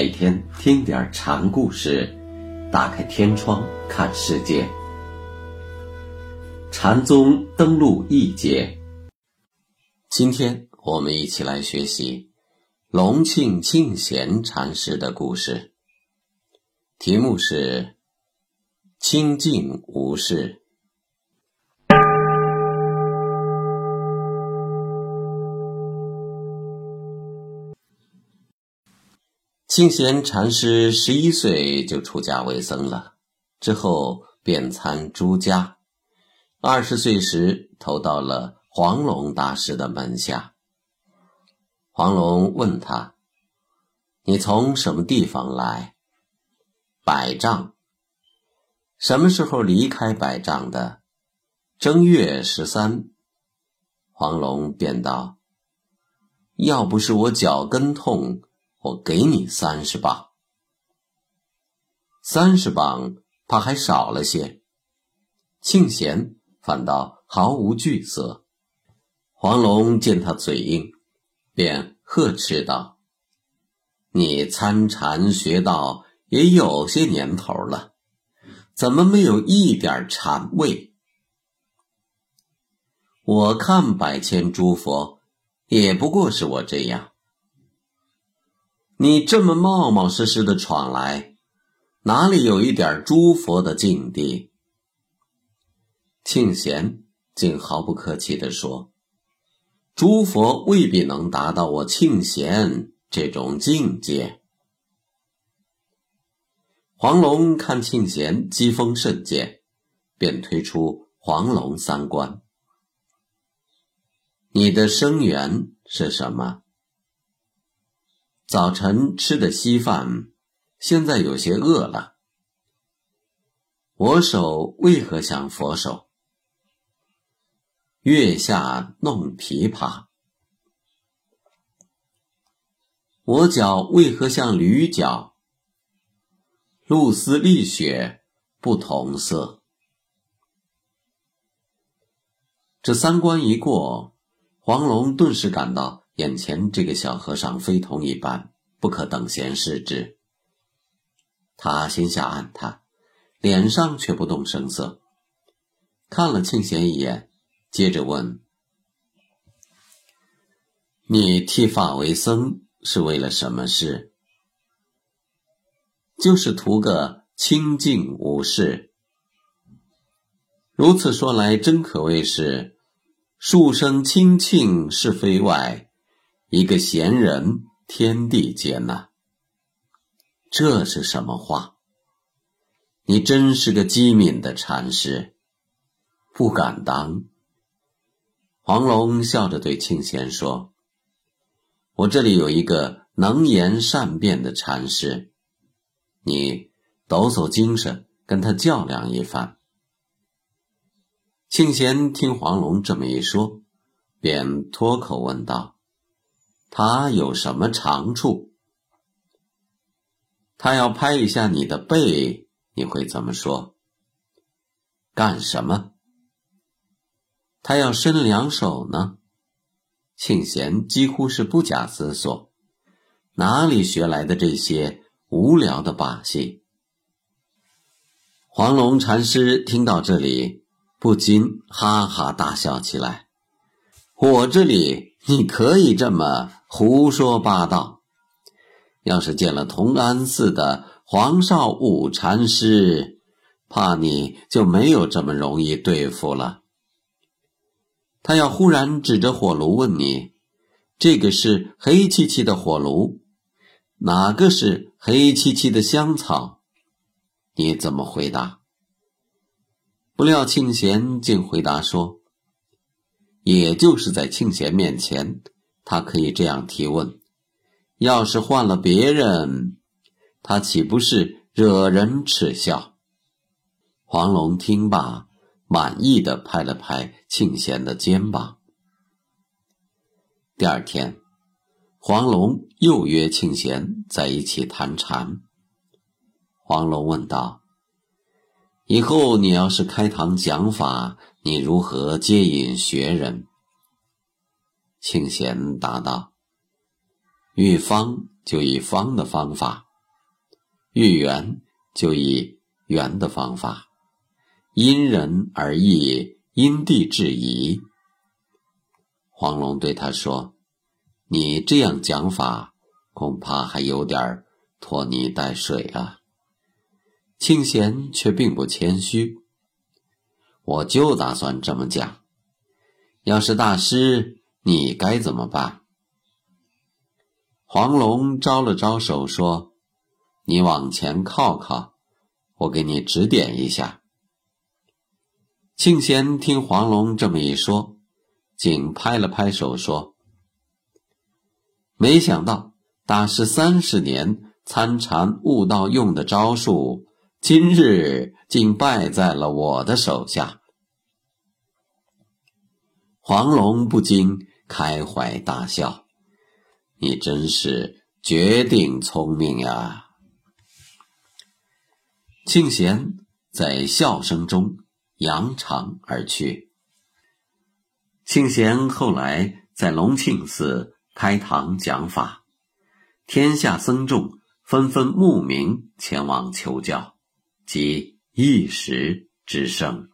每天听点禅故事，打开天窗看世界。禅宗登陆一节，今天我们一起来学习隆庆庆贤禅师的故事。题目是“清净无事”。清闲禅师十一岁就出家为僧了，之后便参出家。二十岁时投到了黄龙大师的门下。黄龙问他：“你从什么地方来？”百丈。什么时候离开百丈的？正月十三。黄龙便道：“要不是我脚跟痛。”我给你三十磅，三十磅怕还少了些。庆贤反倒毫无惧色。黄龙见他嘴硬，便呵斥道：“你参禅学道也有些年头了，怎么没有一点禅味？我看百千诸佛，也不过是我这样。”你这么冒冒失失的闯来，哪里有一点诸佛的境地？庆贤竟毫不客气地说：“诸佛未必能达到我庆贤这种境界。”黄龙看庆贤机锋甚健，便推出黄龙三关：“你的生源是什么？”早晨吃的稀饭，现在有些饿了。我手为何像佛手？月下弄琵琶。我脚为何像驴脚？露丝沥雪不同色。这三关一过，黄龙顿时感到。眼前这个小和尚非同一般，不可等闲视之。他心下暗叹，脸上却不动声色，看了庆贤一眼，接着问：“你剃发为僧是为了什么事？”“就是图个清净无事。”如此说来，真可谓是数生清庆是非外。一个闲人，天地间呐，这是什么话？你真是个机敏的禅师，不敢当。黄龙笑着对庆贤说：“我这里有一个能言善辩的禅师，你抖擞精神，跟他较量一番。”庆贤听黄龙这么一说，便脱口问道。他有什么长处？他要拍一下你的背，你会怎么说？干什么？他要伸两手呢？庆贤几乎是不假思索，哪里学来的这些无聊的把戏？黄龙禅师听到这里，不禁哈哈大笑起来。我这里你可以这么。胡说八道！要是见了同安寺的黄少武禅师，怕你就没有这么容易对付了。他要忽然指着火炉问你：“这个是黑漆漆的火炉，哪个是黑漆漆的香草？”你怎么回答？不料庆贤竟回答说：“也就是在庆贤面前。”他可以这样提问：要是换了别人，他岂不是惹人耻笑？黄龙听罢，满意的拍了拍庆贤的肩膀。第二天，黄龙又约庆贤在一起谈禅。黄龙问道：“以后你要是开堂讲法，你如何接引学人？”庆贤答道：“遇方就以方的方法，遇圆就以圆的方法，因人而异，因地制宜。黄龙对他说：“你这样讲法，恐怕还有点拖泥带水啊。”庆贤却并不谦虚，我就打算这么讲。要是大师，你该怎么办？黄龙招了招手说：“你往前靠靠，我给你指点一下。”庆贤听黄龙这么一说。竟拍了拍手说：“没想到大师三十年参禅悟道用的招数，今日竟败在了我的手下。”黄龙不禁开怀大笑：“你真是绝顶聪明呀！”庆贤在笑声中扬长而去。庆贤后来在隆庆寺开堂讲法，天下僧众纷纷慕名前往求教，即一时之盛。